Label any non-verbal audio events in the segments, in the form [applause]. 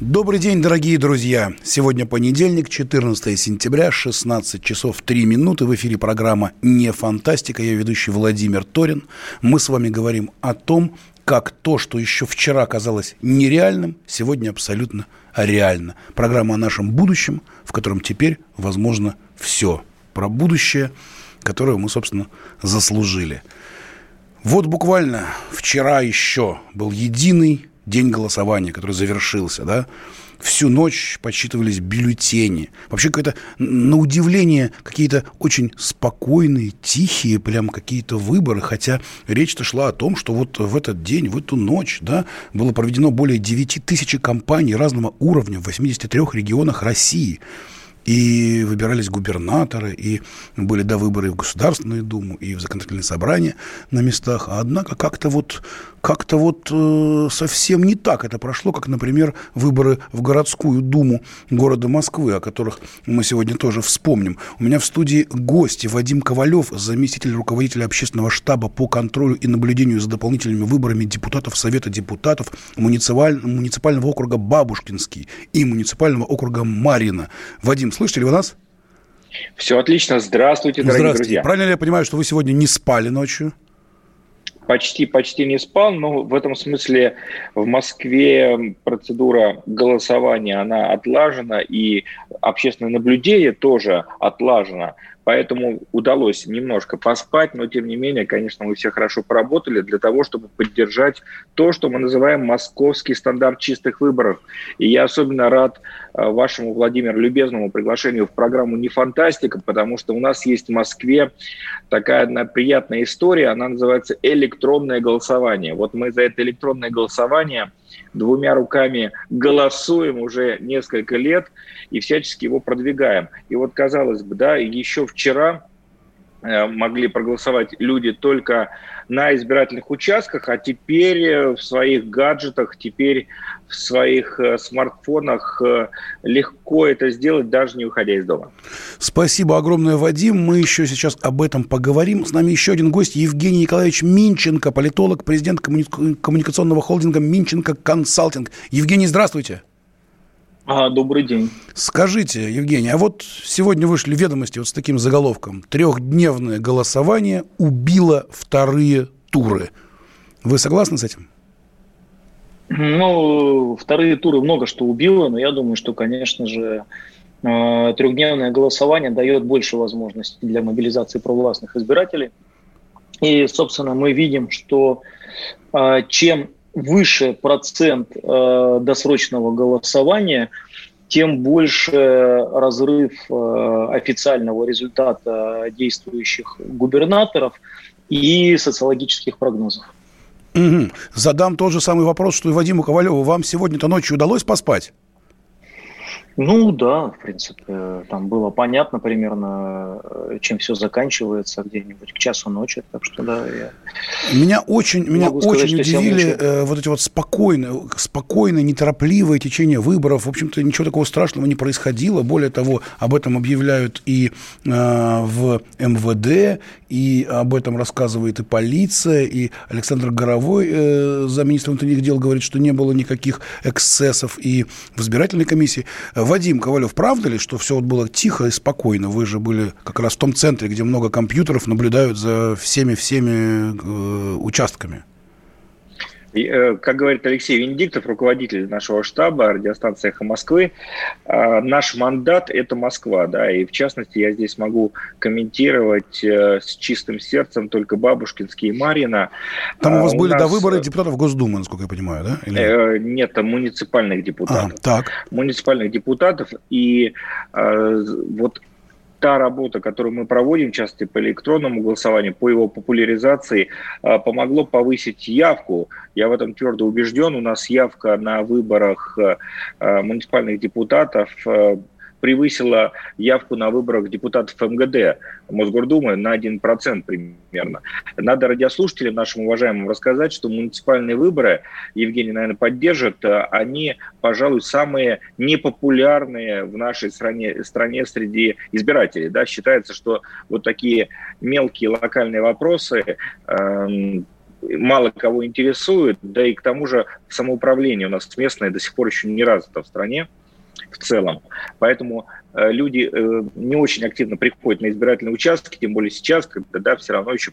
Добрый день, дорогие друзья! Сегодня понедельник, 14 сентября, 16 часов 3 минуты. В эфире программа «Не фантастика». Я ведущий Владимир Торин. Мы с вами говорим о том, как то, что еще вчера казалось нереальным, сегодня абсолютно реально. Программа о нашем будущем, в котором теперь возможно все. Про будущее, которое мы, собственно, заслужили. Вот буквально вчера еще был единый день голосования, который завершился, да, всю ночь подсчитывались бюллетени. Вообще какое-то, на удивление, какие-то очень спокойные, тихие прям какие-то выборы, хотя речь-то шла о том, что вот в этот день, в эту ночь, да, было проведено более 9 тысяч кампаний разного уровня в 83 регионах России и выбирались губернаторы, и были до выборы в Государственную Думу, и в законодательное собрание на местах. А однако как-то вот, как-то вот э, совсем не так это прошло, как, например, выборы в городскую Думу города Москвы, о которых мы сегодня тоже вспомним. У меня в студии гости Вадим Ковалев, заместитель руководителя общественного штаба по контролю и наблюдению за дополнительными выборами депутатов Совета депутатов муниципаль... муниципального округа Бабушкинский и муниципального округа Марина. Вадим, Слышите ли вы нас? Все отлично. Здравствуйте, дорогие Здравствуйте. друзья. Правильно ли я понимаю, что вы сегодня не спали ночью? Почти, почти не спал, но в этом смысле в Москве процедура голосования, она отлажена, и общественное наблюдение тоже отлажено. Поэтому удалось немножко поспать, но тем не менее, конечно, мы все хорошо поработали для того, чтобы поддержать то, что мы называем московский стандарт чистых выборов. И я особенно рад э, вашему, Владимиру, любезному приглашению в программу «Не фантастика», потому что у нас есть в Москве такая одна приятная история, она называется «электронное голосование». Вот мы за это электронное голосование двумя руками голосуем уже несколько лет и всячески его продвигаем. И вот, казалось бы, да, еще вчера могли проголосовать люди только на избирательных участках, а теперь э, в своих гаджетах, теперь в своих э, смартфонах э, легко это сделать, даже не выходя из дома. Спасибо огромное, Вадим. Мы еще сейчас об этом поговорим. С нами еще один гость, Евгений Николаевич Минченко, политолог, президент коммуни- коммуникационного холдинга Минченко Консалтинг. Евгений, здравствуйте. А, добрый день. Скажите, Евгений, а вот сегодня вышли ведомости вот с таким заголовком. Трехдневное голосование убило вторые туры. Вы согласны с этим? Ну, вторые туры много что убило, но я думаю, что, конечно же, э, трехдневное голосование дает больше возможностей для мобилизации провластных избирателей. И, собственно, мы видим, что э, чем выше процент э, досрочного голосования, тем больше разрыв э, официального результата действующих губернаторов и социологических прогнозов. Угу. Задам тот же самый вопрос, что и Вадиму Ковалеву. Вам сегодня-то ночью удалось поспать? Ну да, в принципе, там было понятно примерно, э, чем все заканчивается где-нибудь к часу ночи, так что да. Я меня очень, меня сказать, очень удивили э, вот эти вот спокойные, спокойное, неторопливое течение выборов. В общем-то, ничего такого страшного не происходило. Более того, об этом объявляют и э, в МВД, и об этом рассказывает и полиция, и Александр Горовой, э, замминистра внутренних дел, говорит, что не было никаких эксцессов и в избирательной комиссии. Вадим Ковалев, правда ли, что все вот было тихо и спокойно? Вы же были как раз в том центре, где много компьютеров, наблюдают за всеми-всеми э, участками. Э, как говорит Алексей Венедиктов, руководитель нашего штаба радиостанции «Эхо Москвы», э, наш мандат – это Москва, да, и в частности я здесь могу комментировать э, с чистым сердцем только Бабушкинский и Марина. Там у вас у были нас... до выборы депутатов Госдумы, насколько я понимаю, да? Или... Нет, там муниципальных депутатов. А, так. Муниципальных депутатов, и вот та работа, которую мы проводим часто по электронному голосованию, по его популяризации, э, помогло повысить явку. Я в этом твердо убежден. У нас явка на выборах э, муниципальных депутатов превысила явку на выборах депутатов МГД Мосгордумы на 1% примерно. Надо радиослушателям нашим уважаемым рассказать, что муниципальные выборы, Евгений, наверное, поддержит, они, пожалуй, самые непопулярные в нашей стране, стране среди избирателей. Да? Считается, что вот такие мелкие локальные вопросы э, мало кого интересуют, да и к тому же самоуправление у нас местное до сих пор еще не развито в стране в целом. Поэтому люди э, не очень активно приходят на избирательные участки, тем более сейчас, когда да, все равно еще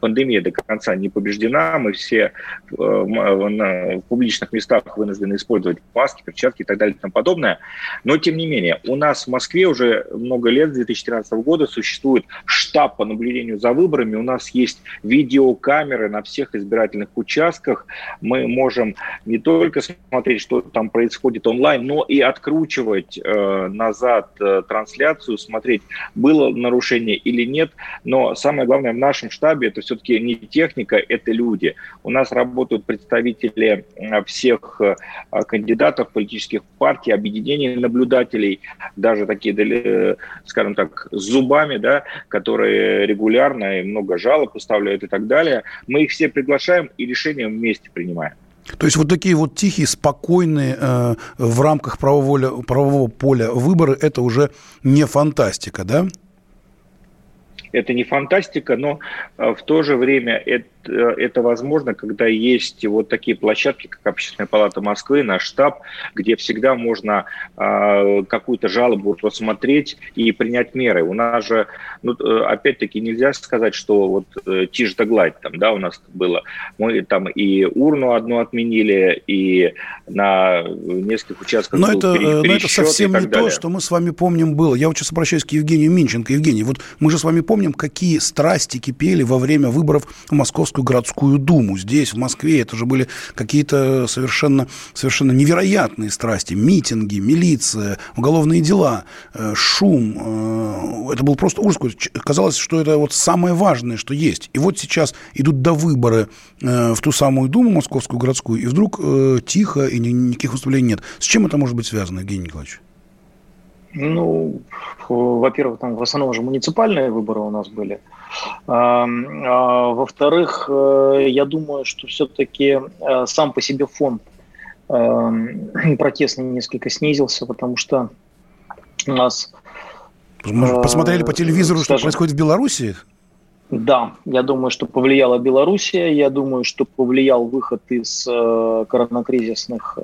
пандемия до конца не побеждена, мы все э, в публичных местах вынуждены использовать маски, перчатки и так далее и тому подобное. Но, тем не менее, у нас в Москве уже много лет, с 2013 года, существует штаб по наблюдению за выборами. У нас есть видеокамеры на всех избирательных участках. Мы можем не только смотреть, что там происходит онлайн, но и откручивать э, назад Э, трансляцию, смотреть, было нарушение или нет. Но самое главное в нашем штабе это все-таки не техника, это люди. У нас работают представители э, всех э, кандидатов политических партий, объединений наблюдателей, даже такие, скажем так, с зубами, да, которые регулярно и много жалоб выставляют и так далее. Мы их все приглашаем и решения вместе принимаем. То есть вот такие вот тихие, спокойные э, в рамках правового, правового поля выборы, это уже не фантастика, да? Это не фантастика, но э, в то же время это это возможно, когда есть вот такие площадки, как Общественная палата Москвы, наш штаб, где всегда можно э, какую-то жалобу рассмотреть и принять меры. У нас же, ну, э, опять-таки, нельзя сказать, что вот э, тишь да гладь там, да, у нас было. Мы там и урну одну отменили, и на нескольких участках но это, э, но это совсем не далее. то, что мы с вами помним было. Я вот сейчас обращаюсь к Евгению Минченко. Евгений, вот мы же с вами помним, какие страсти кипели во время выборов в Московскую Московскую городскую думу. Здесь, в Москве, это же были какие-то совершенно, совершенно невероятные страсти. Митинги, милиция, уголовные дела, э, шум. Э, это был просто ужас. Казалось, что это вот самое важное, что есть. И вот сейчас идут до выборы э, в ту самую думу Московскую городскую, и вдруг тихо, и никаких выступлений нет. С чем это может быть связано, Евгений Николаевич? Ну, во-первых, там в основном же муниципальные выборы у нас были. А, во-вторых, э, я думаю, что все-таки э, сам по себе фон э, [clears throat] протестный несколько снизился, потому что у нас... Может, посмотрели по телевизору, скажем, что происходит в Беларуси? Да, я думаю, что повлияла Белоруссия, я думаю, что повлиял выход из коронакризисных,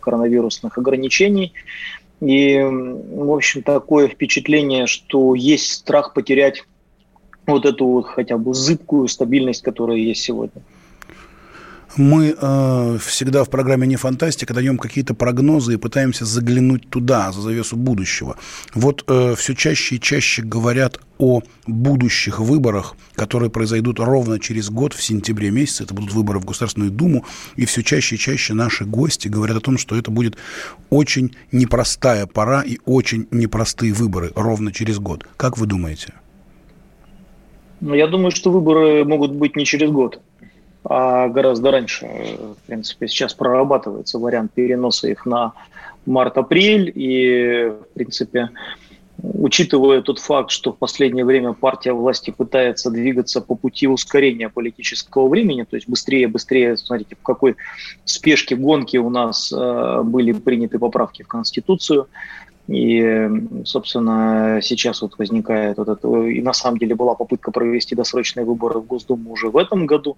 коронавирусных ограничений. И, в общем, такое впечатление, что есть страх потерять вот эту вот хотя бы зыбкую стабильность, которая есть сегодня. Мы э, всегда в программе «Не фантастика» даем какие-то прогнозы и пытаемся заглянуть туда, за завесу будущего. Вот э, все чаще и чаще говорят о будущих выборах, которые произойдут ровно через год, в сентябре месяце. Это будут выборы в Государственную Думу. И все чаще и чаще наши гости говорят о том, что это будет очень непростая пора и очень непростые выборы ровно через год. Как вы думаете? Ну, я думаю, что выборы могут быть не через год а гораздо раньше. В принципе, сейчас прорабатывается вариант переноса их на март-апрель. И, в принципе, учитывая тот факт, что в последнее время партия власти пытается двигаться по пути ускорения политического времени, то есть быстрее, быстрее, смотрите, в какой спешке гонки у нас э, были приняты поправки в Конституцию, и, собственно, сейчас вот возникает вот это, и на самом деле была попытка провести досрочные выборы в Госдуму уже в этом году.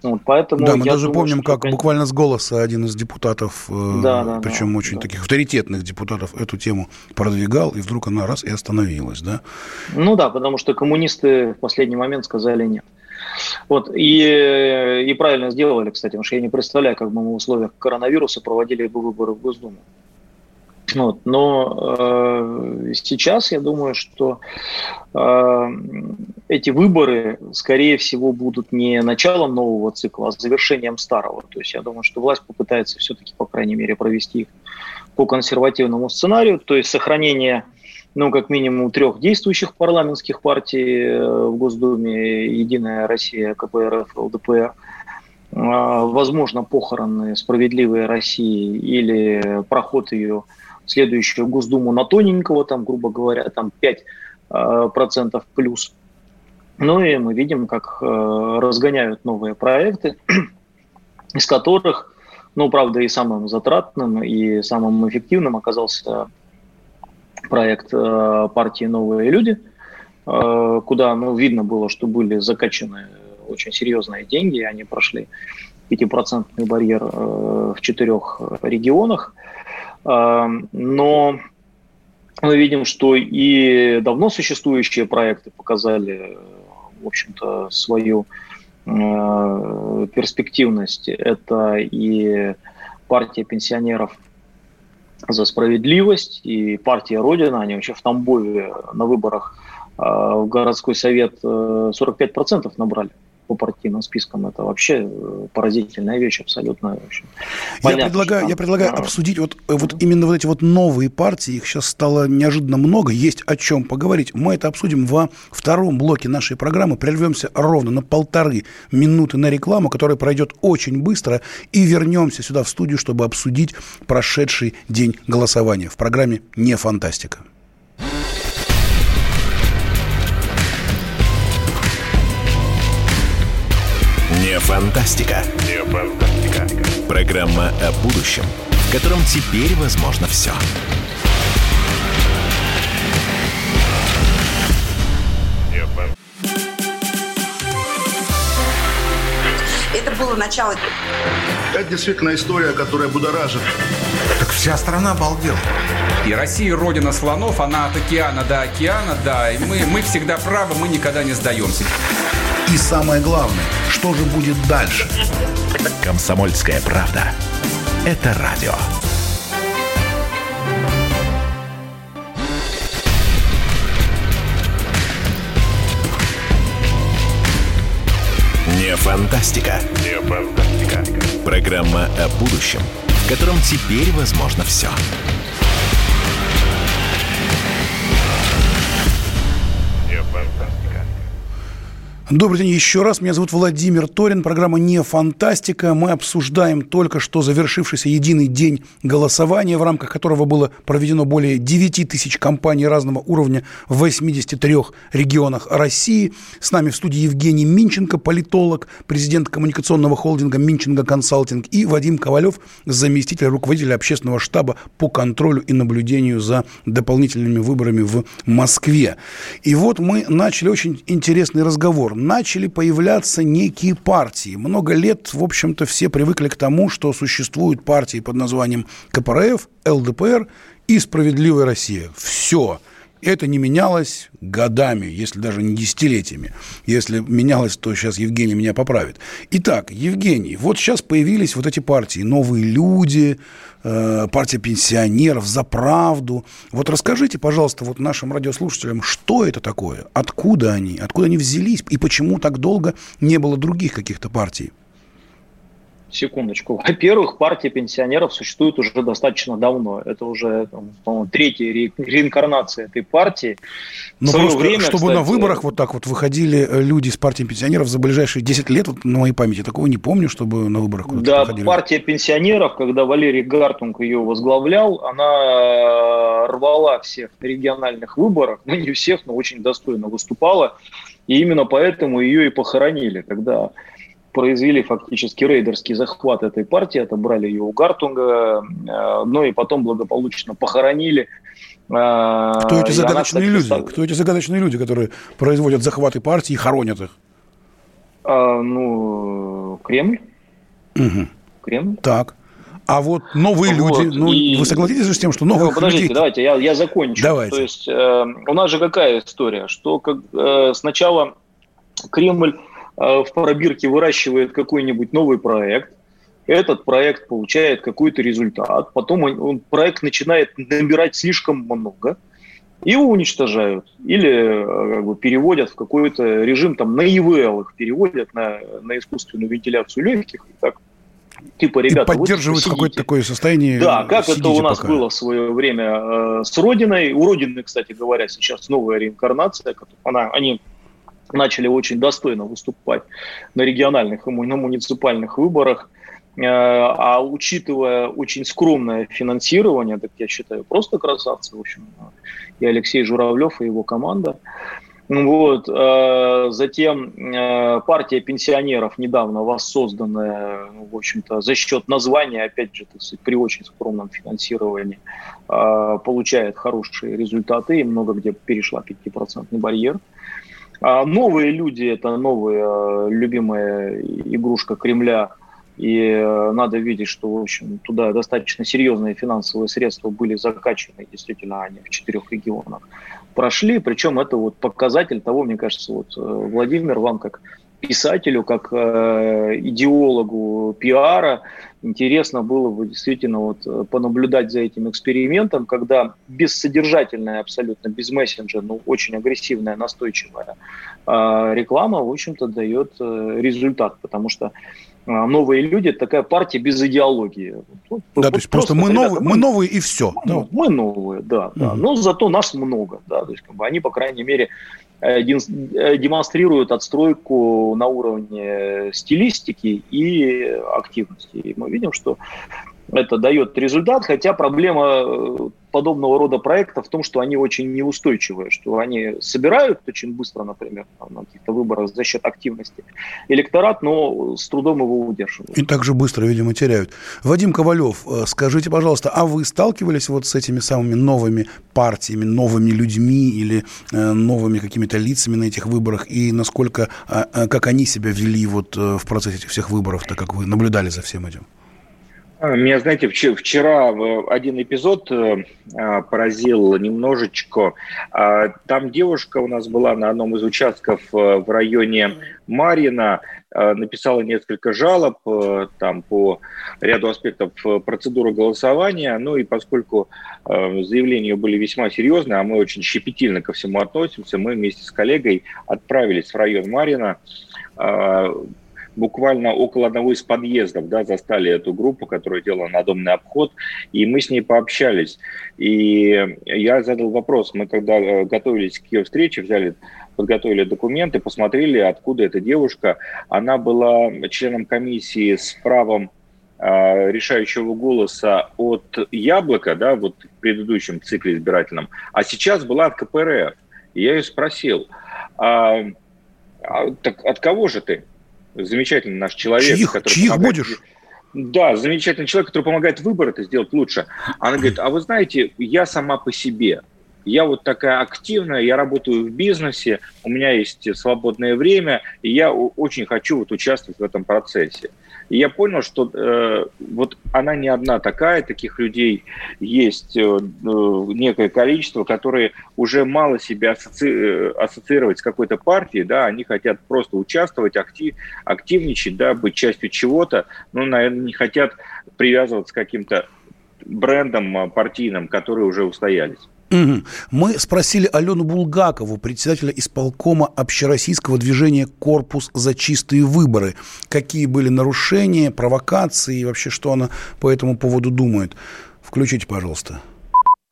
Вот, поэтому да, мы даже думаю, помним, как конечно... буквально с голоса один из депутатов, э, да, да, причем да, очень да. таких авторитетных депутатов, эту тему продвигал, и вдруг она раз и остановилась, да? Ну да, потому что коммунисты в последний момент сказали нет. Вот, и, и правильно сделали, кстати, потому что я не представляю, как бы мы в условиях коронавируса проводили бы выборы в Госдуму. Вот. Но э, сейчас я думаю, что э, эти выборы, скорее всего, будут не началом нового цикла, а завершением старого. То есть я думаю, что власть попытается все-таки, по крайней мере, провести их по консервативному сценарию, то есть сохранение ну, как минимум трех действующих парламентских партий э, в Госдуме, Единая Россия, КПРФ, ЛДПР, а, возможно, похороны справедливой России или проход ее следующую Госдуму на тоненького, там, грубо говоря, там 5% а, процентов плюс. Ну и мы видим, как э, разгоняют новые проекты, [clears throat] из которых, ну, правда, и самым затратным, и самым эффективным оказался проект э, партии «Новые люди», э, куда ну, видно было, что были закачаны очень серьезные деньги, они прошли 5% барьер э, в четырех регионах. Но мы видим, что и давно существующие проекты показали, в общем-то, свою перспективность. Это и партия пенсионеров за справедливость и партия Родина, они вообще в Тамбове на выборах э, в городской совет 45% э, набрали по партийным спискам. Это вообще э, поразительная вещь абсолютно. Общем. Я предлагаю, я предлагаю обсудить вот, вот именно вот эти вот новые партии. Их сейчас стало неожиданно много. Есть о чем поговорить. Мы это обсудим во втором блоке нашей программы. Прервемся ровно на полторы минуты на рекламу, которая пройдет очень быстро. И вернемся сюда в студию, чтобы обсудить прошедший день голосования в программе «Не фантастика». Фантастика. Не фантастика. Программа о будущем, в котором теперь возможно все. Это было начало. Это действительно история, которая будоражит. Так вся страна обалдела. И Россия родина слонов, она от океана до океана, да. И мы, мы всегда правы, мы никогда не сдаемся. И самое главное, что же будет дальше? Комсомольская правда. Это радио. Не фантастика. Не фантастика. Программа о будущем, в котором теперь возможно все. Все. Добрый день еще раз. Меня зовут Владимир Торин. Программа «Не фантастика». Мы обсуждаем только что завершившийся единый день голосования, в рамках которого было проведено более 9 тысяч компаний разного уровня в 83 регионах России. С нами в студии Евгений Минченко, политолог, президент коммуникационного холдинга «Минченко Консалтинг» и Вадим Ковалев, заместитель руководителя общественного штаба по контролю и наблюдению за дополнительными выборами в Москве. И вот мы начали очень интересный разговор начали появляться некие партии. Много лет, в общем-то, все привыкли к тому, что существуют партии под названием КПРФ, ЛДПР и «Справедливая Россия». Все. Это не менялось годами, если даже не десятилетиями. Если менялось, то сейчас Евгений меня поправит. Итак, Евгений, вот сейчас появились вот эти партии «Новые люди», э, партия пенсионеров, «За правду». Вот расскажите, пожалуйста, вот нашим радиослушателям, что это такое, откуда они, откуда они взялись и почему так долго не было других каких-то партий? Секундочку. [laughs] Во-первых, партия пенсионеров существует уже достаточно давно. Это уже, по-моему, третья ре- реинкарнация этой партии. Но просто, время, чтобы кстати, на выборах вот так вот выходили э, люди из партии пенсионеров за ближайшие 10 лет, вот на моей памяти, такого не помню, чтобы на выборах Да, выходили. партия пенсионеров, когда Валерий Гартунг ее возглавлял, она рвала всех на региональных выборах, ну не всех, но очень достойно выступала. И именно поэтому ее и похоронили, когда произвели фактически рейдерский захват этой партии, отобрали ее у Гартунга, э, но и потом благополучно похоронили. Э, Кто эти загадочные она, кстати, люди? Кто эти загадочные люди, которые производят захваты партии и хоронят их? А, ну, Кремль. Угу. Кремль. Так. А вот новые вот. люди, ну, и... вы согласитесь с тем, что новых ну, подождите, людей... давайте, я, я закончу. Давайте. То есть э, у нас же какая история, что как, э, сначала Кремль в пробирке выращивает какой-нибудь новый проект, этот проект получает какой-то результат, потом он, он, проект начинает набирать слишком много, и его уничтожают. Или э, как бы, переводят в какой-то режим, там, на ИВЛ их переводят, на, на искусственную вентиляцию легких, и так типа, ребята, И поддерживают какое-то такое состояние Да, как это у нас пока. было в свое время э, с Родиной. У Родины, кстати говоря, сейчас новая реинкарнация. Она, они начали очень достойно выступать на региональных и на муниципальных выборах. Э, а учитывая очень скромное финансирование, так я считаю, просто красавцы, в общем, и Алексей Журавлев, и его команда. Вот. Э, затем э, партия пенсионеров, недавно воссозданная, ну, в общем-то, за счет названия, опять же, при очень скромном финансировании, получает хорошие результаты и много где перешла 5% барьер. А новые люди – это новая любимая игрушка Кремля – и э, надо видеть, что, в общем, туда достаточно серьезные финансовые средства были закачаны, действительно, они в четырех регионах прошли. Причем это вот показатель того, мне кажется, вот, э, Владимир, вам как писателю, как э, идеологу пиара, интересно было бы действительно вот э, понаблюдать за этим экспериментом, когда бессодержательная абсолютно, без мессенджера, но очень агрессивная, настойчивая э, реклама, в общем-то, дает э, результат, потому что а, новые люди, это такая партия без идеологии. Вот, да, вот то есть просто, просто мы, ребята, новые, мы, мы новые и все. Мы, да. мы новые, да, да. Угу. Но зато нас много, да, то есть как бы они, по крайней мере, э, э, демонстрируют отстройку на уровне стилистики и активности. И мы видим, что это дает результат, хотя проблема э, подобного рода проектов в том, что они очень неустойчивые, что они собирают очень быстро, например, на каких-то выборах за счет активности электорат, но с трудом его удерживают. И также быстро, видимо, теряют. Вадим Ковалев, э, скажите, пожалуйста, а вы сталкивались вот с этими самыми новыми партиями, новыми людьми или э, новыми какими-то лицами на этих выборах, и насколько, а, а, как они себя вели вот в процессе этих всех выборов, так как вы наблюдали за всем этим? А, меня, знаете, вчера один эпизод э, а, поразил немножечко. А, там девушка у нас была на одном из участков э, в районе Марина, написала несколько жалоб э, там по ряду аспектов процедуры голосования. Ну и поскольку заявления были весьма серьезные, а мы очень щепетильно ко всему относимся, мы вместе с коллегой отправились в район Марина буквально около одного из подъездов, да, застали эту группу, которая делала надомный обход, и мы с ней пообщались. И я задал вопрос, мы когда э, готовились к ее встрече, взяли подготовили документы, посмотрели, откуда эта девушка. Она была членом комиссии с правом э, решающего голоса от Яблока, да, вот в предыдущем цикле избирательном, а сейчас была от КПРФ. Я ее спросил, а, а, так от кого же ты? Замечательный наш человек. Чьих, который чьих помогает... будешь? Да, замечательный человек, который помогает выбор это сделать лучше. Она говорит, а вы знаете, я сама по себе. Я вот такая активная, я работаю в бизнесе, у меня есть свободное время, и я очень хочу вот участвовать в этом процессе. И я понял, что э, вот она не одна такая, таких людей есть э, э некое количество, которые уже мало себя асоци... Э, ассоциировать с какой-то партией, да, они хотят просто участвовать, актив... активничать, да, быть частью чего-то, но, наверное, не хотят привязываться к каким-то брендам э, партийным, которые уже устоялись. Мы спросили Алену Булгакову, председателя исполкома общероссийского движения «Корпус за чистые выборы». Какие были нарушения, провокации и вообще, что она по этому поводу думает. Включите, пожалуйста.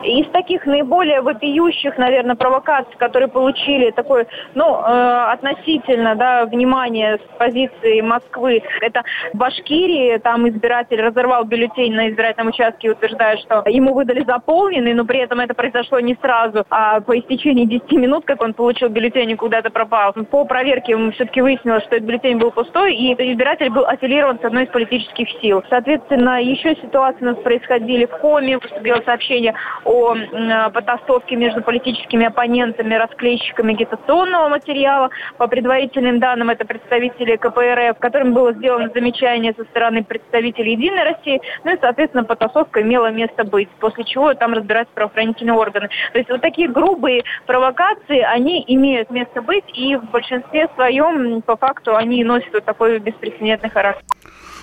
Из таких наиболее вопиющих, наверное, провокаций, которые получили такое, ну, э, относительно, да, внимание с позиции Москвы, это в Башкирии, там избиратель разорвал бюллетень на избирательном участке и утверждает, что ему выдали заполненный, но при этом это произошло не сразу, а по истечении 10 минут, как он получил бюллетень и куда-то пропал. По проверке все-таки выяснилось, что этот бюллетень был пустой, и избиратель был аффилирован с одной из политических сил. Соответственно, еще ситуации у нас происходили в Коме, поступило сообщение о потасовке между политическими оппонентами, расклейщиками агитационного материала. По предварительным данным, это представители КПРФ, которым было сделано замечание со стороны представителей «Единой России». Ну и, соответственно, потасовка имела место быть, после чего там разбираются правоохранительные органы. То есть вот такие грубые провокации, они имеют место быть, и в большинстве своем, по факту, они носят вот такой беспрецедентный характер.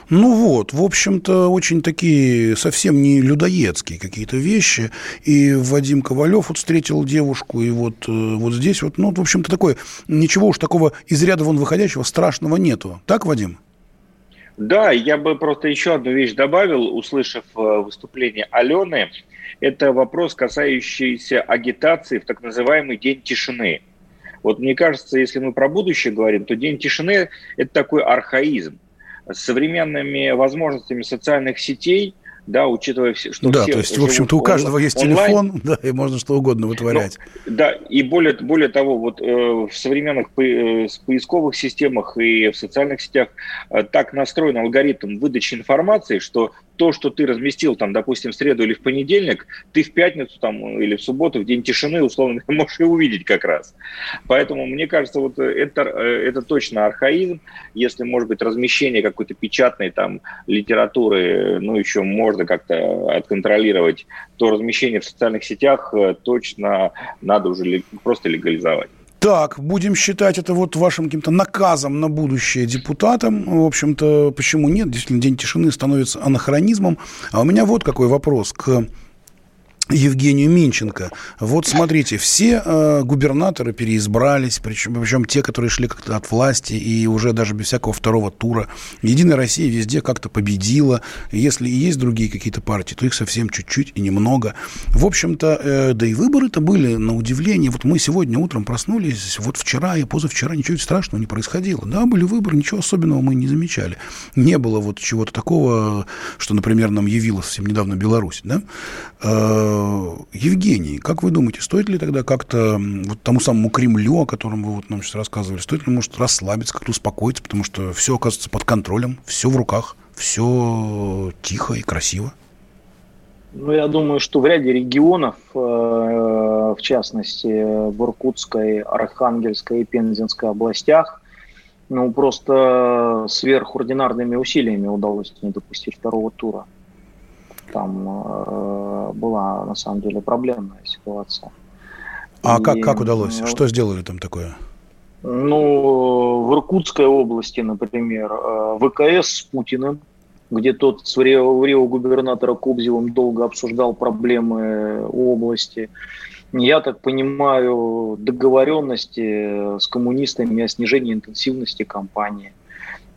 Ну вот, в общем-то, очень такие совсем не людоедские какие-то вещи. И Вадим Ковалев вот встретил девушку, и вот, э, вот здесь вот, ну, в общем-то, такое, ничего уж такого из ряда вон выходящего страшного нету. Так, Вадим? Да, я бы просто еще одну вещь добавил, услышав э, выступление Алены. Это вопрос, касающийся агитации в так называемый День тишины. Вот мне кажется, если мы про будущее говорим, то День тишины – это такой архаизм. С современными возможностями социальных сетей – да, учитывая, что да, все то есть, в общем-то, у каждого есть онлайн. телефон, [laughs] да, и можно что угодно вытворять. Ну, да, и более, более того, вот э, в современных по, э, поисковых системах и в социальных сетях э, так настроен алгоритм выдачи информации, что то, что ты разместил там, допустим, в среду или в понедельник, ты в пятницу там или в субботу, в день тишины, условно, [laughs] можешь и увидеть как раз. Поэтому, мне кажется, вот это, это точно архаизм. Если, может быть, размещение какой-то печатной там литературы, ну, еще можно как-то отконтролировать, то размещение в социальных сетях э, точно надо уже просто легализовать. Так, будем считать это вот вашим каким-то наказом на будущее депутатам. В общем-то, почему нет? Действительно, День тишины становится анахронизмом. А у меня вот какой вопрос к Евгению Минченко. Вот смотрите, все э, губернаторы переизбрались, причем, причем те, которые шли как-то от власти и уже даже без всякого второго тура. Единая Россия везде как-то победила. Если и есть другие какие-то партии, то их совсем чуть-чуть и немного. В общем-то, э, да и выборы-то были на удивление. Вот мы сегодня утром проснулись, вот вчера и позавчера ничего страшного не происходило. Да, были выборы, ничего особенного мы не замечали. Не было вот чего-то такого, что, например, нам явилось совсем недавно Беларусь, да? Э, Евгений, как вы думаете, стоит ли тогда как-то вот тому самому Кремлю, о котором вы вот нам сейчас рассказывали, стоит ли, может, расслабиться, как-то успокоиться, потому что все оказывается под контролем, все в руках, все тихо и красиво? Ну, я думаю, что в ряде регионов, э, в частности, в Иркутской, Архангельской и Пензенской областях, ну, просто сверхординарными усилиями удалось не допустить второго тура там э, была на самом деле проблемная ситуация. А и, как, как удалось? Ну, Что сделали там такое? Ну, в Иркутской области, например, э, ВКС с Путиным, где тот с губернатора Кобзевым долго обсуждал проблемы области. Я так понимаю, договоренности с коммунистами о снижении интенсивности кампании.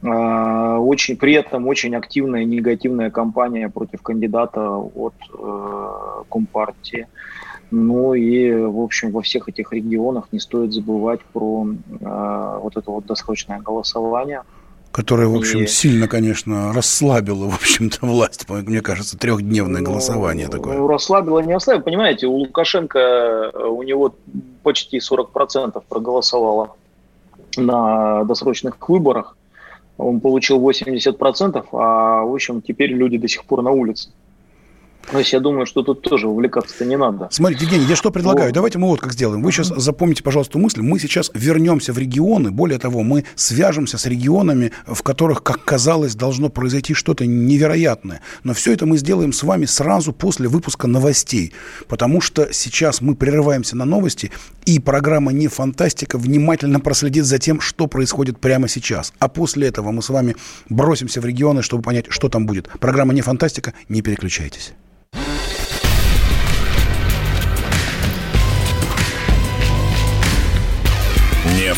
А, очень, при этом очень активная негативная кампания против кандидата от э, Компартии. Ну и, в общем, во всех этих регионах не стоит забывать про э, вот это вот досрочное голосование. Которое, в общем, и... сильно, конечно, расслабило, в общем-то, власть. Мне кажется, трехдневное ну, голосование такое. Ну, расслабило, не ослабило. Понимаете, у Лукашенко, э, у него почти 40% проголосовало на досрочных выборах он получил 80%, а, в общем, теперь люди до сих пор на улице. То есть я думаю, что тут тоже увлекаться-то не надо. Смотрите, Евгений, я что предлагаю? Вот. Давайте мы вот как сделаем. Вы сейчас запомните, пожалуйста, мысль. Мы сейчас вернемся в регионы. Более того, мы свяжемся с регионами, в которых, как казалось, должно произойти что-то невероятное. Но все это мы сделаем с вами сразу после выпуска новостей. Потому что сейчас мы прерываемся на новости, и программа «Не фантастика» внимательно проследит за тем, что происходит прямо сейчас. А после этого мы с вами бросимся в регионы, чтобы понять, что там будет. Программа «Не фантастика». Не переключайтесь.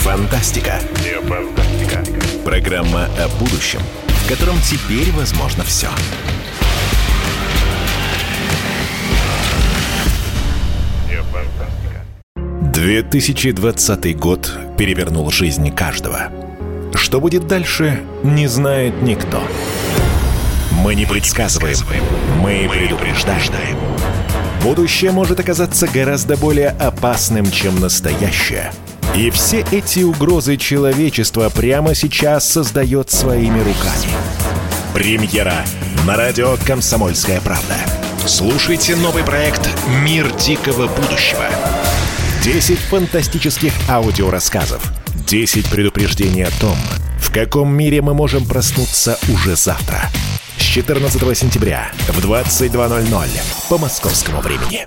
Фантастика. Не фантастика. Программа о будущем, в котором теперь возможно все. Не фантастика. 2020 год перевернул жизнь каждого. Что будет дальше, не знает никто. Мы не предсказываем, мы предупреждаем. Будущее может оказаться гораздо более опасным, чем настоящее. И все эти угрозы человечества прямо сейчас создает своими руками. Премьера на радио «Комсомольская правда». Слушайте новый проект «Мир дикого будущего». 10 фантастических аудиорассказов. 10 предупреждений о том, в каком мире мы можем проснуться уже завтра – с 14 сентября в 22.00 по московскому времени.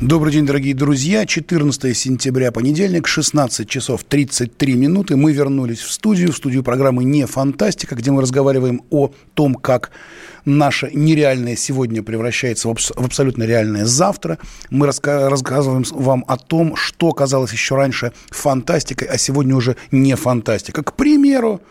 Добрый день, дорогие друзья. 14 сентября, понедельник, 16 часов 33 минуты. Мы вернулись в студию, в студию программы «Не фантастика», где мы разговариваем о том, как наше нереальное сегодня превращается в, абс- в абсолютно реальное завтра. Мы раска- рассказываем вам о том, что казалось еще раньше фантастикой, а сегодня уже не фантастика. К примеру,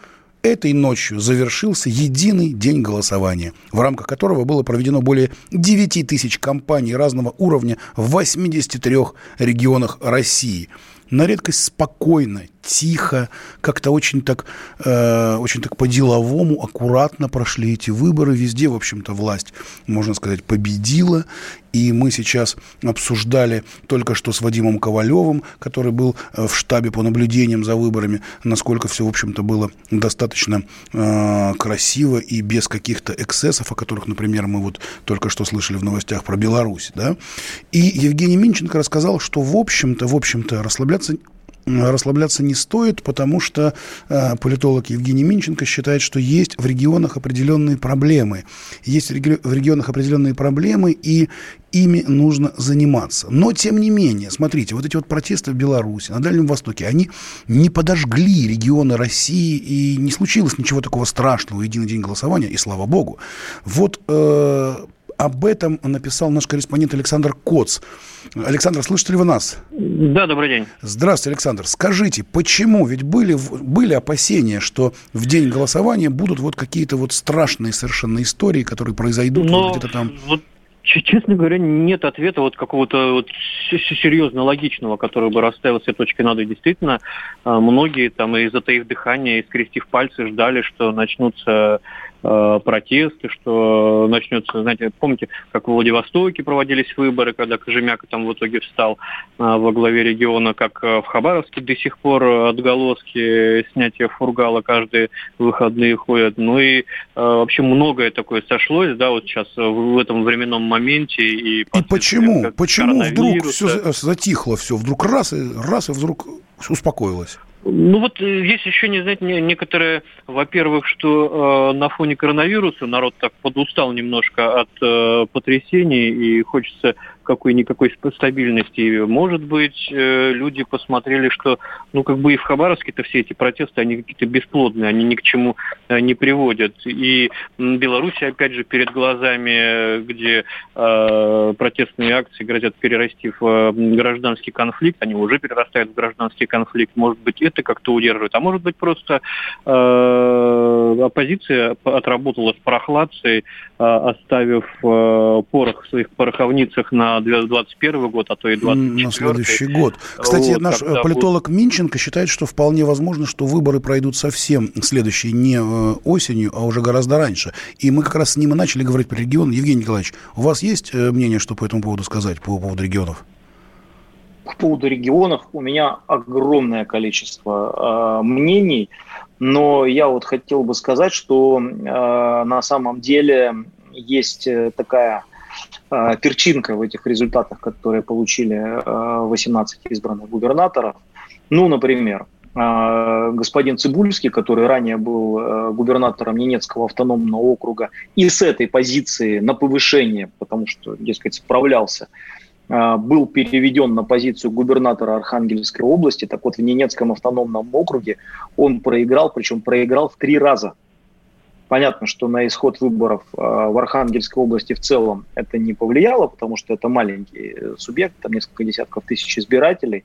Этой ночью завершился единый день голосования, в рамках которого было проведено более 9 тысяч кампаний разного уровня в 83 регионах России. На редкость спокойно, тихо, как-то очень так, э, очень так по-деловому, аккуратно прошли эти выборы. Везде, в общем-то, власть, можно сказать, победила. И мы сейчас обсуждали только что с Вадимом Ковалевым, который был э, в штабе по наблюдениям за выборами, насколько все, в общем-то, было достаточно э, красиво и без каких-то эксцессов, о которых, например, мы вот только что слышали в новостях про Беларусь. Да? И Евгений Минченко рассказал, что, в общем-то, в общем-то, расслабляться расслабляться не стоит, потому что э, политолог Евгений Минченко считает, что есть в регионах определенные проблемы. Есть в, реги- в регионах определенные проблемы, и ими нужно заниматься. Но, тем не менее, смотрите, вот эти вот протесты в Беларуси, на Дальнем Востоке, они не подожгли регионы России, и не случилось ничего такого страшного, единый день голосования, и слава богу. Вот э, об этом написал наш корреспондент Александр Коц. Александр, слышите ли вы нас? Да, добрый день. Здравствуйте, Александр. Скажите, почему? Ведь были, были опасения, что в день голосования будут вот какие-то вот страшные совершенно истории, которые произойдут Но, вот где-то там. Вот, честно говоря, нет ответа вот какого-то вот серьезно логичного, который бы расставил все точки над «и». Действительно, многие там и затаив дыхание, и скрестив пальцы ждали, что начнутся протесты, что начнется, знаете, помните, как в Владивостоке проводились выборы, когда Кожемяка там в итоге встал во главе региона, как в Хабаровске до сих пор отголоски снятия фургала каждые выходные ходят. Ну и вообще многое такое сошлось, да, вот сейчас в этом временном моменте. И, и почему? Почему вдруг все затихло все? Вдруг раз и раз и вдруг успокоилось? Ну вот здесь еще не знать некоторые, во-первых, что э, на фоне коронавируса народ так подустал немножко от э, потрясений и хочется какой-никакой стабильности. Может быть, э, люди посмотрели, что, ну, как бы и в Хабаровске-то все эти протесты, они какие-то бесплодные, они ни к чему э, не приводят. И Беларусь, опять же, перед глазами, где э, протестные акции грозят перерасти в э, гражданский конфликт, они уже перерастают в гражданский конфликт, может быть, это как-то удерживает, а может быть, просто э, оппозиция отработала с прохладцей, э, оставив э, порох в своих пороховницах на 2021 год, а то и 2024. На следующий год. Кстати, вот, наш политолог будет... Минченко считает, что вполне возможно, что выборы пройдут совсем следующие не осенью, а уже гораздо раньше. И мы как раз с ним и начали говорить про регион. Евгений Николаевич, у вас есть мнение, что по этому поводу сказать, по поводу регионов? По поводу регионов у меня огромное количество э, мнений, но я вот хотел бы сказать, что э, на самом деле есть такая э, перчинка в этих результатах, которые получили э, 18 избранных губернаторов. Ну, например, э, господин Цибульский, который ранее был губернатором Ненецкого автономного округа, и с этой позиции на повышение, потому что, дескать, справлялся, был переведен на позицию губернатора Архангельской области, так вот в Ненецком автономном округе он проиграл, причем проиграл в три раза. Понятно, что на исход выборов в Архангельской области в целом это не повлияло, потому что это маленький субъект, там несколько десятков тысяч избирателей.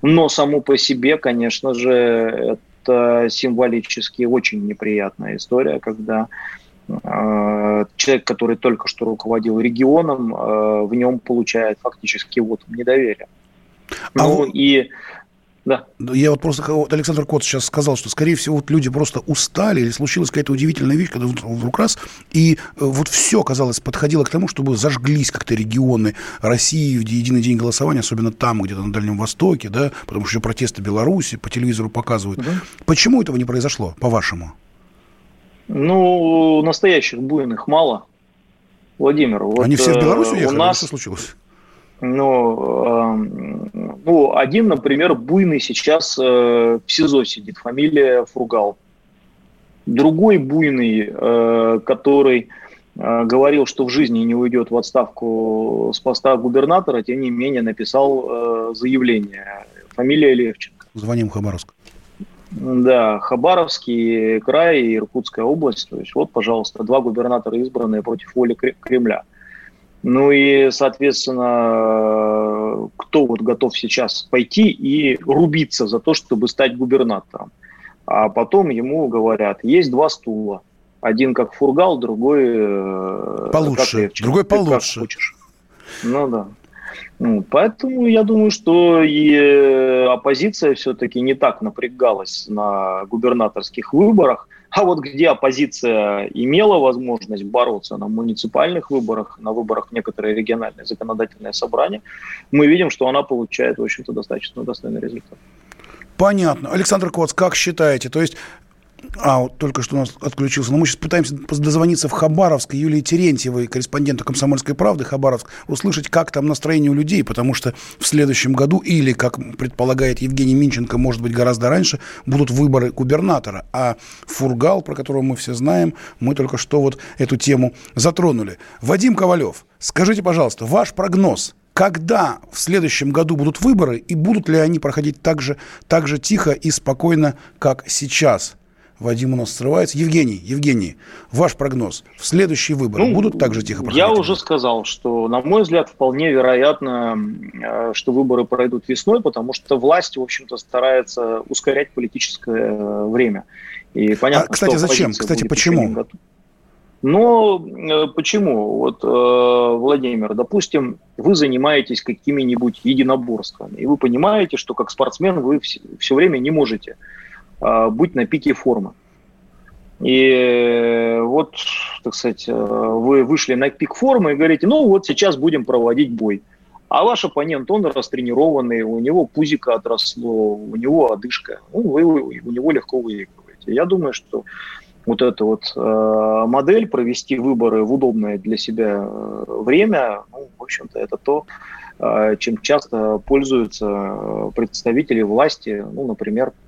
Но само по себе, конечно же, это символически очень неприятная история, когда человек, который только что руководил регионом, в нем получает фактически вот недоверие. А ну вы... и да. Я вот просто, вот Александр Кот сейчас сказал, что, скорее всего, вот люди просто устали, или случилась какая-то удивительная вещь, когда вдруг раз, и вот все, казалось, подходило к тому, чтобы зажглись как-то регионы России в единый день голосования, особенно там, где-то на Дальнем Востоке, да, потому что еще протесты Беларуси по телевизору показывают. Угу. Почему этого не произошло, по-вашему? Ну, настоящих буйных мало. Владимир, вот Они все в Беларусь уехали? У нас... Что случилось? Ну, э, ну, один, например, буйный сейчас э, в СИЗО сидит, фамилия Фургал. Другой буйный, э, который говорил, что в жизни не уйдет в отставку с поста губернатора, тем не менее написал заявление. Фамилия Левченко. Звоним Хабаровск. Да, Хабаровский край и Иркутская область. То есть вот, пожалуйста, два губернатора избранные против воли Кремля. Ну и, соответственно, кто вот готов сейчас пойти и рубиться за то, чтобы стать губернатором? А потом ему говорят, есть два стула. Один как фургал, другой... Э, получше, как другой получше. Как ну да. Ну, поэтому я думаю, что и э, оппозиция все-таки не так напрягалась на губернаторских выборах. А вот где оппозиция имела возможность бороться на муниципальных выборах, на выборах некоторые региональные законодательные собрания, мы видим, что она получает, в общем-то, достаточно достойный результат. Понятно. Александр Коц, как считаете? То есть а, вот только что у нас отключился. Но мы сейчас пытаемся дозвониться в Хабаровск Юлии Терентьевой, корреспондента «Комсомольской правды» Хабаровск, услышать, как там настроение у людей, потому что в следующем году, или, как предполагает Евгений Минченко, может быть, гораздо раньше, будут выборы губернатора. А Фургал, про которого мы все знаем, мы только что вот эту тему затронули. Вадим Ковалев, скажите, пожалуйста, ваш прогноз – когда в следующем году будут выборы и будут ли они проходить так же, так же тихо и спокойно, как сейчас? Вадим у нас срывается. Евгений, Евгений, ваш прогноз. В следующие выборы ну, будут так же тихо проходить? Я уже сказал, что, на мой взгляд, вполне вероятно, э, что выборы пройдут весной, потому что власть, в общем-то, старается ускорять политическое э, время. И понятно, а, кстати, зачем? Кстати, почему? Но э, почему? Вот, э, Владимир, допустим, вы занимаетесь какими-нибудь единоборствами, и вы понимаете, что как спортсмен вы все, все время не можете а, быть на пике формы. И вот, так сказать, э, вы вышли на пик формы и говорите, ну вот сейчас будем проводить бой. А ваш оппонент, он растренированный, у него пузико отросло, у него одышка. Ну, вы у него легко выигрываете. Я думаю, что вот эта вот э, модель провести выборы в удобное для себя э, время, ну, в общем-то, это то, э, чем часто пользуются представители власти, ну, например, Э,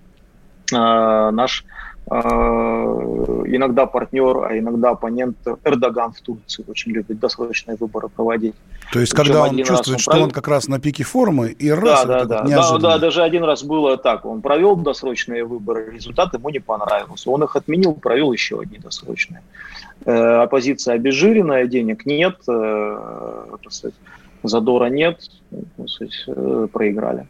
наш э, иногда партнер, а иногда оппонент Эрдоган в Турции очень любит досрочные выборы проводить. То есть, Причем когда он чувствует, он что он как раз на пике формы, и раз, да, да, да, да, да, даже один раз было так. Он провел досрочные выборы, результат ему не понравился. Он их отменил, провел еще одни досрочные. Э, оппозиция обезжиренная, денег нет, э, задора нет, сказать, проиграли.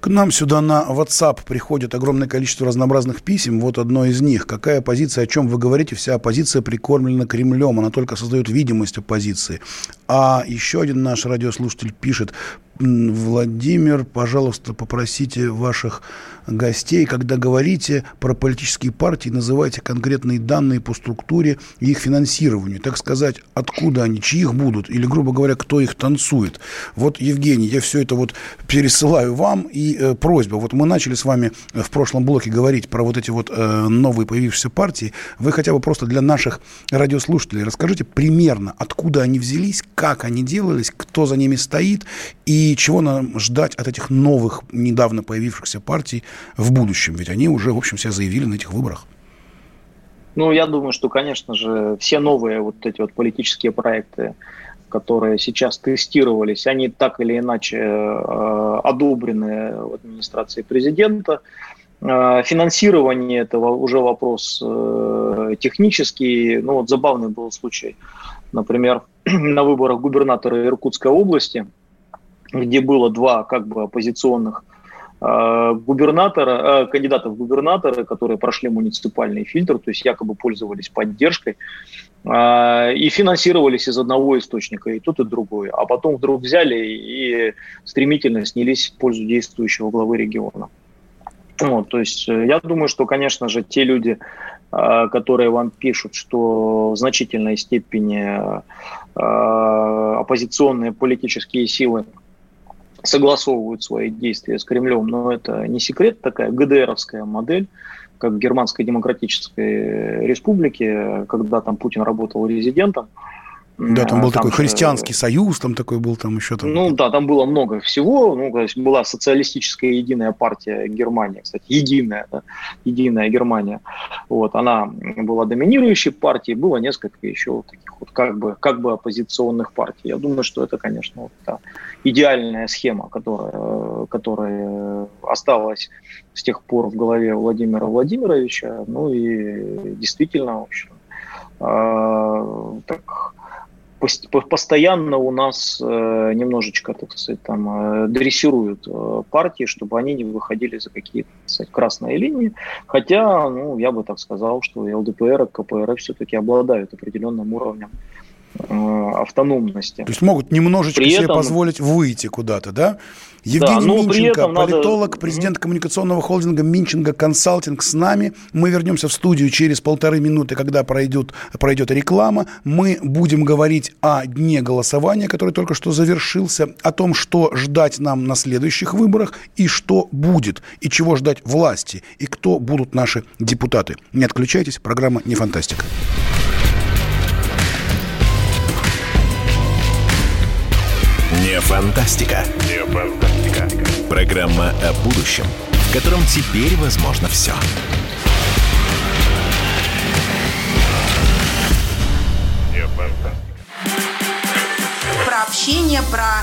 К нам сюда на WhatsApp приходит огромное количество разнообразных писем. Вот одно из них. Какая оппозиция, о чем вы говорите? Вся оппозиция прикормлена Кремлем. Она только создает видимость оппозиции. А еще один наш радиослушатель пишет. Владимир, пожалуйста, попросите ваших гостей, когда говорите про политические партии, называйте конкретные данные по структуре и их финансированию. Так сказать, откуда они, чьих будут, или, грубо говоря, кто их танцует. Вот, Евгений, я все это вот пересылаю вам, и э, просьба. Вот мы начали с вами в прошлом блоке говорить про вот эти вот э, новые появившиеся партии. Вы хотя бы просто для наших радиослушателей расскажите примерно, откуда они взялись, как они делались, кто за ними стоит, и чего нам ждать от этих новых, недавно появившихся партий в будущем? Ведь они уже, в общем, себя заявили на этих выборах. Ну, я думаю, что, конечно же, все новые вот эти вот политические проекты, которые сейчас тестировались, они так или иначе э, одобрены в администрации президента. Э, финансирование этого уже вопрос э, технический. Ну, вот забавный был случай. Например, [clears throat] на выборах губернатора Иркутской области, где было два как бы оппозиционных губернатора, э, кандидатов в губернаторы, которые прошли муниципальный фильтр, то есть якобы пользовались поддержкой э, и финансировались из одного источника, и тот, и другой. А потом вдруг взяли и стремительно снялись в пользу действующего главы региона. Вот, то есть я думаю, что, конечно же, те люди, которые вам пишут, что в значительной степени оппозиционные политические силы согласовывают свои действия с Кремлем, но это не секрет, такая ГДРовская модель, как в Германской Демократической Республике, когда там Путин работал резидентом. Да, там был там такой христианский союз, там такой был там еще там. Ну да, там было много всего. Ну, то есть была социалистическая единая партия Германии, кстати, единая, да, единая Германия. Вот, она была доминирующей партией, было несколько еще таких вот как бы, как бы оппозиционных партий. Я думаю, что это, конечно, вот та идеальная схема, которая, которая осталась с тех пор в голове Владимира Владимировича. Ну и действительно, в общем, э, так постоянно у нас э, немножечко, так сказать, там э, дрессируют э, партии, чтобы они не выходили за какие-то красные линии. Хотя, ну, я бы так сказал, что ЛДПР и КПРФ все-таки обладают определенным уровнем автономности. То есть могут немножечко При себе этом... позволить выйти куда-то, да? Евгений да, Минченко, политолог, надо... президент коммуникационного холдинга Минченко Консалтинг с нами. Мы вернемся в студию через полторы минуты, когда пройдет, пройдет реклама. Мы будем говорить о дне голосования, который только что завершился, о том, что ждать нам на следующих выборах и что будет, и чего ждать власти, и кто будут наши депутаты. Не отключайтесь, программа «Не фантастика». Фантастика. Фантастика. Программа о будущем, в котором теперь возможно все. Про общение, про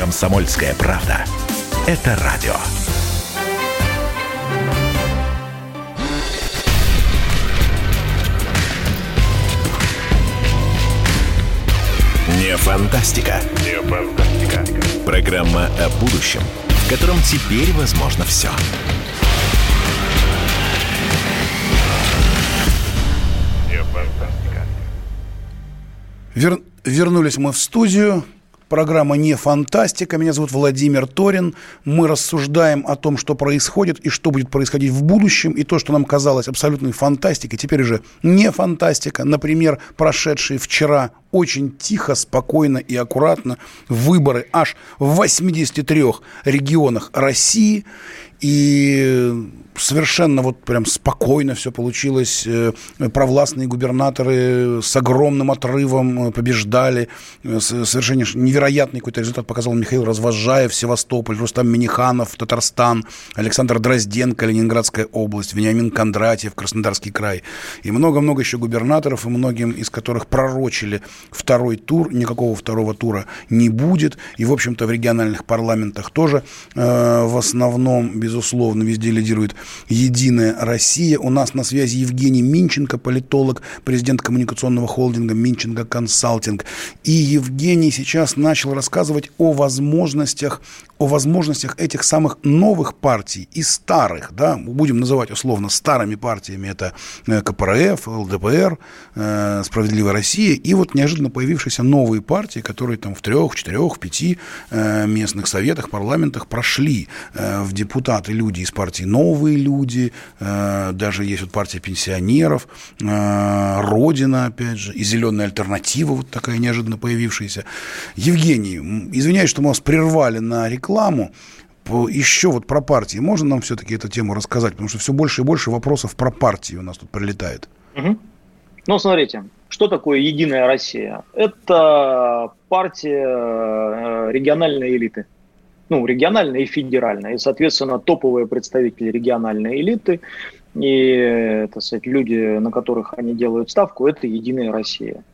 «Комсомольская правда». Это радио. Не фантастика. Не фантастика. Программа о будущем, в котором теперь возможно все. Не фантастика. Вер... Вернулись мы в студию. Программа «Не фантастика». Меня зовут Владимир Торин. Мы рассуждаем о том, что происходит и что будет происходить в будущем. И то, что нам казалось абсолютной фантастикой, теперь уже не фантастика. Например, прошедшие вчера очень тихо, спокойно и аккуратно выборы аж в 83 регионах России. И совершенно вот прям спокойно все получилось. Э, провластные губернаторы с огромным отрывом э, побеждали. Э, совершенно невероятный какой-то результат показал Михаил Развожаев, Севастополь, Рустам Миниханов, Татарстан, Александр Дрозденко, Ленинградская область, Вениамин Кондратьев, Краснодарский край. И много-много еще губернаторов, и многим из которых пророчили второй тур. Никакого второго тура не будет. И, в общем-то, в региональных парламентах тоже э, в основном, безусловно, везде лидирует «Единая Россия». У нас на связи Евгений Минченко, политолог, президент коммуникационного холдинга «Минченко Консалтинг». И Евгений сейчас начал рассказывать о возможностях о возможностях этих самых новых партий и старых, да, будем называть условно старыми партиями, это э, КПРФ, ЛДПР, э, Справедливая Россия, и вот неожиданно появившиеся новые партии, которые там в трех, четырех, пяти э, местных советах, парламентах прошли в депутаты люди из партии «Новые люди», даже есть вот партия пенсионеров, «Родина», опять же, и «Зеленая альтернатива», вот такая неожиданно появившаяся. Евгений, извиняюсь, что мы вас прервали на рекламу, рекламу, еще вот про партии. Можно нам все-таки эту тему рассказать? Потому что все больше и больше вопросов про партии у нас тут прилетает. Угу. Ну, смотрите, что такое «Единая Россия»? Это партия э, региональной элиты. Ну, региональная и федеральная. И, соответственно, топовые представители региональной элиты и, так сказать, люди, на которых они делают ставку, это «Единая Россия».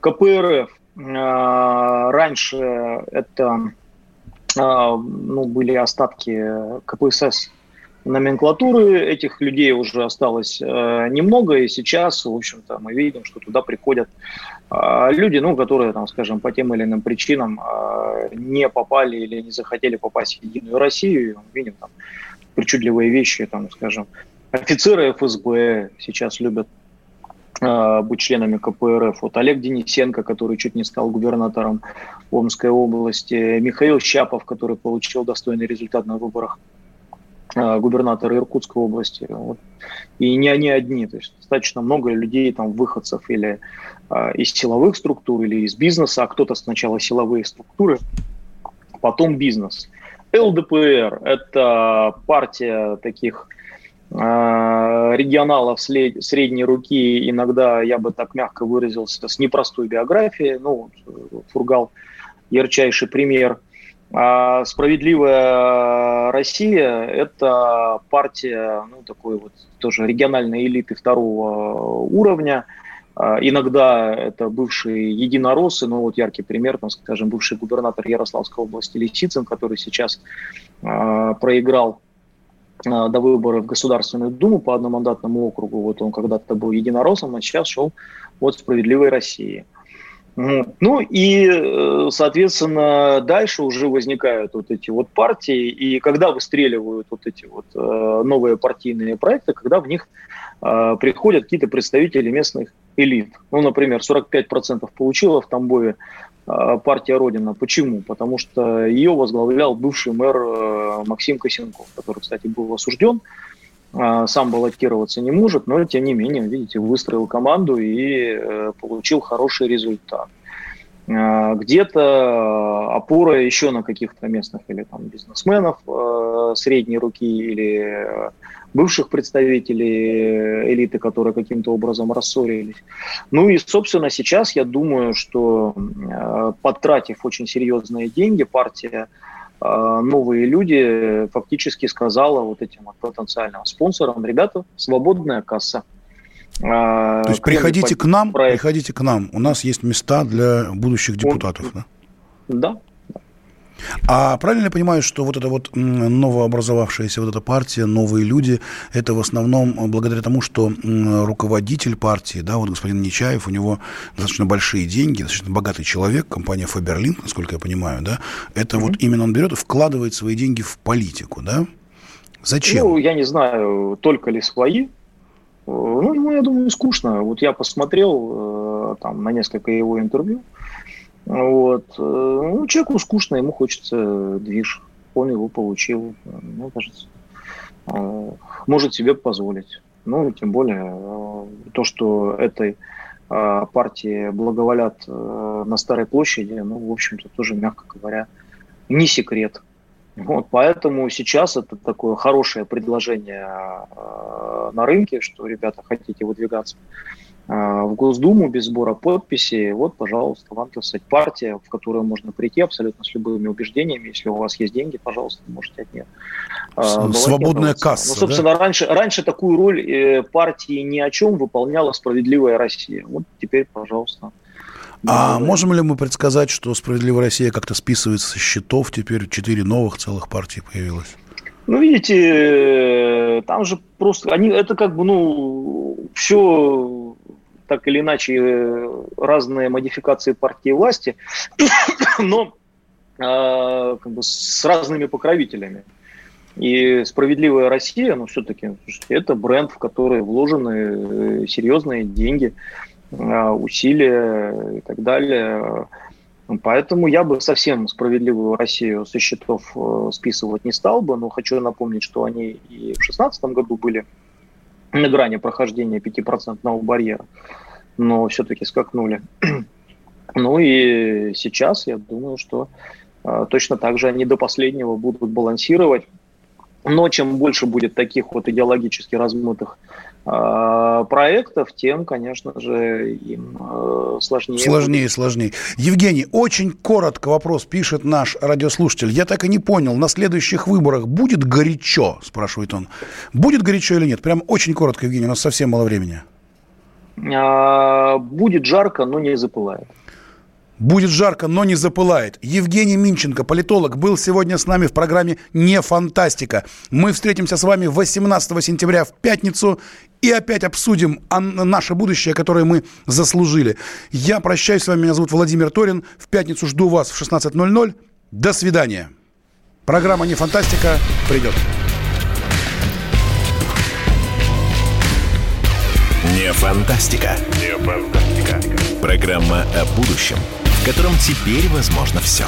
КПРФ э, раньше это а, ну, были остатки КПСС номенклатуры, этих людей уже осталось э, немного, и сейчас, в общем-то, мы видим, что туда приходят э, люди, ну, которые, там, скажем, по тем или иным причинам э, не попали или не захотели попасть в Единую Россию, видим там причудливые вещи, там, скажем, офицеры ФСБ сейчас любят Э, быть членами КПРФ. Вот Олег Денисенко, который чуть не стал губернатором Омской области, Михаил Щапов, который получил достойный результат на выборах губернатора Иркутской области. Вот. И не они одни, то есть достаточно много людей, там, выходцев или э, из силовых структур, или из бизнеса, а кто-то сначала силовые структуры, потом бизнес. ЛДПР – это партия таких э, регионалов средней руки, иногда, я бы так мягко выразился, с непростой биографией. Ну, Фургал – ярчайший пример. А «Справедливая Россия» – это партия, ну, такой вот тоже региональной элиты второго уровня – а, иногда это бывшие единороссы, ну вот яркий пример, там, скажем, бывший губернатор Ярославской области Лисицын, который сейчас э, проиграл э, до выборов в Государственную Думу по одномандатному округу. Вот он когда-то был единороссом, а сейчас шел от «Справедливой России». Ну и, э, соответственно, дальше уже возникают вот эти вот партии, и когда выстреливают вот эти вот э, новые партийные проекты, когда в них э, приходят какие-то представители местных элит. Ну, например, 45% получила в Тамбове партия Родина. Почему? Потому что ее возглавлял бывший мэр Максим Косенков, который, кстати, был осужден, сам баллотироваться не может, но тем не менее, видите, выстроил команду и получил хороший результат. Где-то опора еще на каких-то местных или там бизнесменов средней руки или бывших представителей элиты, которые каким-то образом рассорились. Ну и, собственно, сейчас я думаю, что э, потратив очень серьезные деньги, партия э, новые люди фактически сказала вот этим вот потенциальным спонсорам, ребята, свободная касса. Э, То есть приходите к нам, проект. приходите к нам. У нас есть места для будущих депутатов, Он, да? Да, а правильно я понимаю, что вот эта вот новообразовавшаяся вот эта партия, новые люди, это в основном благодаря тому, что руководитель партии, да, вот господин Нечаев, у него достаточно большие деньги, достаточно богатый человек, компания Фаберлин, насколько я понимаю, да, это mm-hmm. вот именно он берет и вкладывает свои деньги в политику, да? Зачем? Ну, я не знаю, только ли свои. Э, ну, ему, я думаю, скучно. Вот я посмотрел э, там на несколько его интервью. Вот. Э, ну, человеку скучно, ему хочется движ. Он его получил. Мне кажется, э, может себе позволить. Ну, тем более э, то, что этой партии благоволят на Старой площади, ну, в общем-то, тоже, мягко говоря, не секрет. Вот, поэтому сейчас это такое хорошее предложение на рынке, что, ребята, хотите выдвигаться а, в Госдуму без сбора подписей, вот, пожалуйста, вам, так сказать, партия, в которую можно прийти абсолютно с любыми убеждениями. Если у вас есть деньги, пожалуйста, можете от них а, Свободная касса, Ну, собственно, да? раньше, раньше такую роль э, партии ни о чем выполняла «Справедливая Россия». Вот теперь, пожалуйста. А можем ли мы предсказать, что «Справедливая Россия» как-то списывается со счетов, теперь четыре новых целых партии появилось? Ну, видите, э, там же просто, они, это как бы, ну, все так или иначе э, разные модификации партии власти, [coughs] но э, как бы с разными покровителями. И «Справедливая Россия», ну, все-таки, это бренд, в который вложены э, серьезные деньги, э, усилия и так далее. Поэтому я бы совсем «Справедливую Россию» со счетов списывать не стал бы, но хочу напомнить, что они и в 2016 году были на грани прохождения 5% барьера, но все-таки скакнули. [clears throat] ну и сейчас я думаю, что э, точно так же они до последнего будут балансировать. Но чем больше будет таких вот идеологически размытых проектов, тем, конечно же, им э, сложнее. Сложнее, сложнее. Евгений, очень коротко вопрос пишет наш радиослушатель. Я так и не понял, на следующих выборах будет горячо, спрашивает он. Будет горячо или нет? Прям очень коротко, Евгений, у нас совсем мало времени. А, будет жарко, но не запылает. Будет жарко, но не запылает. Евгений Минченко, политолог, был сегодня с нами в программе «Не фантастика». Мы встретимся с вами 18 сентября в пятницу и опять обсудим наше будущее, которое мы заслужили. Я прощаюсь с вами, меня зовут Владимир Торин. В пятницу жду вас в 16.00. До свидания. Программа «Не фантастика» придет. Не фантастика. Не фантастика. Программа о будущем – котором теперь возможно все.